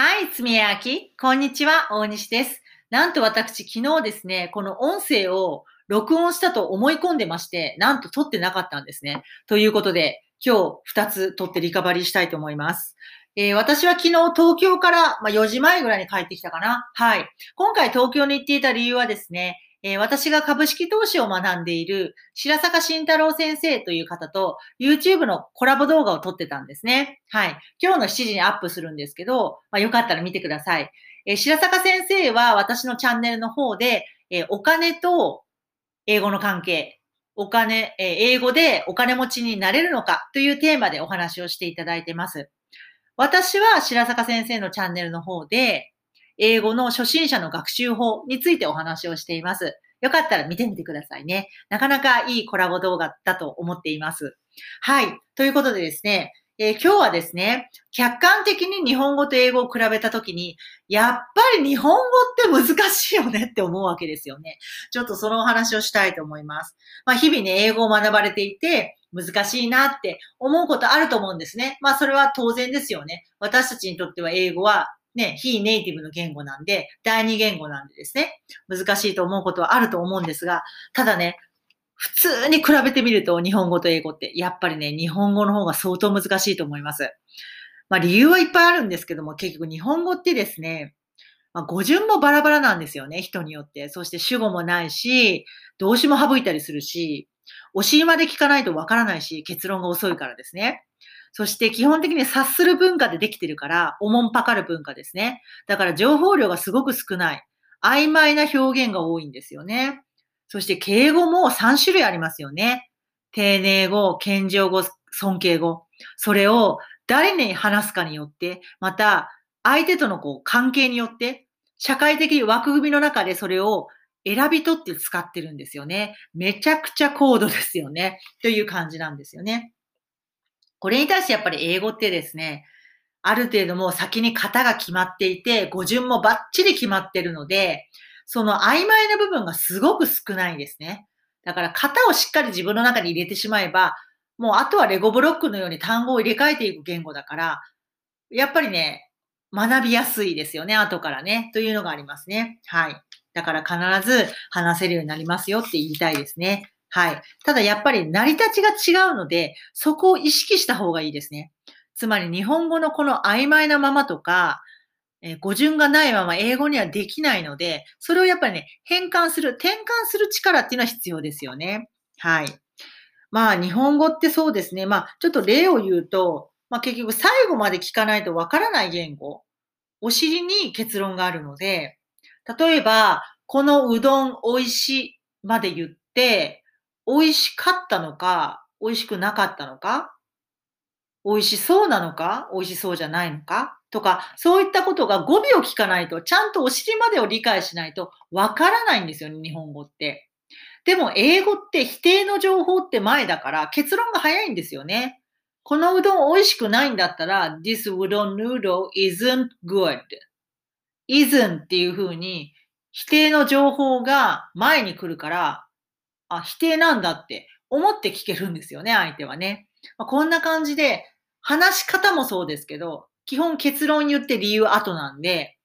はい、つみやき。こんにちは、大西です。なんと私、昨日ですね、この音声を録音したと思い込んでまして、なんと撮ってなかったんですね。ということで、今日2つ撮ってリカバリーしたいと思います。えー、私は昨日東京から、まあ、4時前ぐらいに帰ってきたかな。はい。今回東京に行っていた理由はですね、えー、私が株式投資を学んでいる白坂慎太郎先生という方と YouTube のコラボ動画を撮ってたんですね。はい。今日の7時にアップするんですけど、まあ、よかったら見てください。えー、白坂先生は私のチャンネルの方で、えー、お金と英語の関係、お金、え英語でお金持ちになれるのかというテーマでお話をしていただいてます。私は白坂先生のチャンネルの方で、英語の初心者の学習法についてお話をしています。よかったら見てみてくださいね。なかなかいいコラボ動画だと思っています。はい。ということでですね、えー、今日はですね、客観的に日本語と英語を比べたときに、やっぱり日本語って難しいよねって思うわけですよね。ちょっとそのお話をしたいと思います。まあ日々ね、英語を学ばれていて、難しいなって思うことあると思うんですね。まあそれは当然ですよね。私たちにとっては英語はね、非ネイティブの言語なんで、第二言語なんでですね、難しいと思うことはあると思うんですが、ただね、普通に比べてみると日本語と英語って、やっぱりね、日本語の方が相当難しいと思います。まあ理由はいっぱいあるんですけども、結局日本語ってですね、まあ、語順もバラバラなんですよね、人によって。そして主語もないし、動詞も省いたりするし、お尻まで聞かないとわからないし、結論が遅いからですね。そして基本的に察する文化でできてるから、おもんぱかる文化ですね。だから情報量がすごく少ない。曖昧な表現が多いんですよね。そして敬語も3種類ありますよね。丁寧語、謙譲語、尊敬語。それを誰に話すかによって、また相手とのこう関係によって、社会的枠組みの中でそれを選び取って使ってるんですよね。めちゃくちゃ高度ですよね。という感じなんですよね。これに対してやっぱり英語ってですね、ある程度もう先に型が決まっていて、語順もバッチリ決まってるので、その曖昧な部分がすごく少ないですね。だから型をしっかり自分の中に入れてしまえば、もうあとはレゴブロックのように単語を入れ替えていく言語だから、やっぱりね、学びやすいですよね、後からね。というのがありますね。はい。だから必ず話せるようになりますよって言いたいですね。はい。ただやっぱり成り立ちが違うので、そこを意識した方がいいですね。つまり日本語のこの曖昧なままとか、え、語順がないまま英語にはできないので、それをやっぱりね、変換する、転換する力っていうのは必要ですよね。はい。まあ日本語ってそうですね。まあちょっと例を言うと、まあ結局最後まで聞かないとわからない言語、お尻に結論があるので、例えば、このうどん美味しいまで言って、美味しかったのか、美味しくなかったのか、美味しそうなのか、美味しそうじゃないのか、とか、そういったことが語尾を聞かないと、ちゃんとお尻までを理解しないとわからないんですよね、日本語って。でも、英語って否定の情報って前だから結論が早いんですよね。このうどん美味しくないんだったら、this udon noodle isn't good. isn't っていう風に否定の情報が前に来るから、あ、否定なんだって思って聞けるんですよね、相手はね。まあ、こんな感じで、話し方もそうですけど、基本結論言って理由後なんで、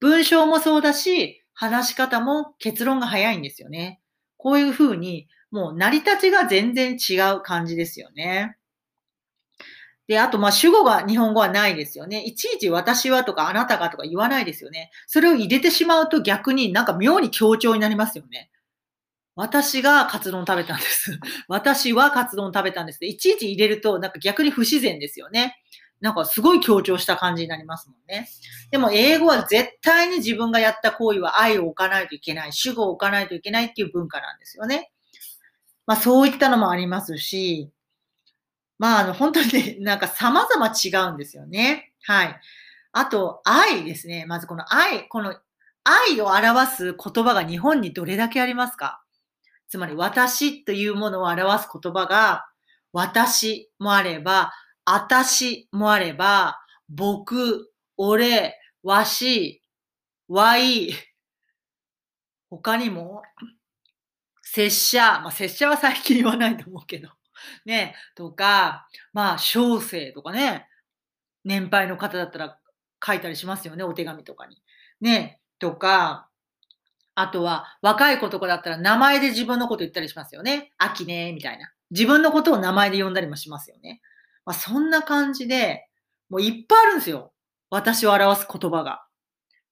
文章もそうだし、話し方も結論が早いんですよね。こういう風に、もう成り立ちが全然違う感じですよね。で、あと、ま、主語が日本語はないですよね。いちいち私はとかあなたがとか言わないですよね。それを入れてしまうと逆になんか妙に強調になりますよね。私がカツ丼食べたんです。私はカツ丼食べたんです。いちいち入れると、なんか逆に不自然ですよね。なんかすごい強調した感じになりますもんね。でも英語は絶対に自分がやった行為は愛を置かないといけない、主語を置かないといけないっていう文化なんですよね。まあそういったのもありますし、まああの本当にね、なんか様々違うんですよね。はい。あと、愛ですね。まずこの愛、この愛を表す言葉が日本にどれだけありますか？つまり私というものを表す言葉が、私もあれば、あたしもあれば、僕、俺、わし、わい、他にも、拙者、まあ、拙者は最近言わないと思うけど、ね、とか、まあ、小生とかね、年配の方だったら、書いたりしますよね、お手紙とかに。ね、とか、あとは、若い子とかだったら名前で自分のこと言ったりしますよね。秋ね、みたいな。自分のことを名前で呼んだりもしますよね。まあ、そんな感じで、もういっぱいあるんですよ。私を表す言葉が。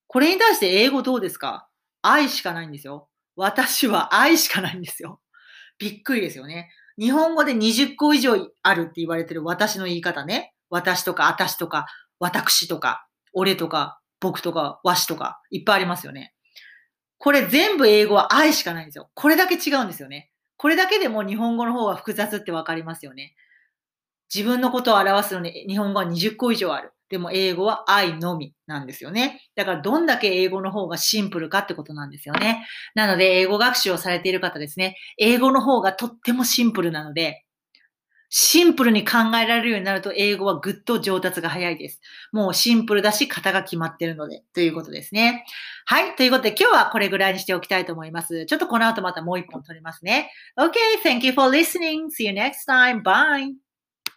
これに対して英語どうですか？愛しかないんですよ。私は愛しかないんですよ。びっくりですよね。日本語で20個以上あるって言われてる私の言い方ね。私とか、私とか、私とか、俺とか、僕とか、わしとか、いっぱいありますよね。これ全部英語は愛しかないんですよ。これだけ違うんですよね。これだけでも日本語の方が複雑ってわかりますよね。自分のことを表すのに日本語は20個以上ある。でも英語は愛のみなんですよね。だからどんだけ英語の方がシンプルかってことなんですよね。なので英語学習をされている方ですね。英語の方がとってもシンプルなので、シンプルに考えられるようになると英語はぐっと上達が早いです。もうシンプルだし型が決まってるので、ということですね。はい。ということで今日はこれぐらいにしておきたいと思います。ちょっとこの後またもう一本取りますね。Okay, thank you for listening. See you next time. Bye.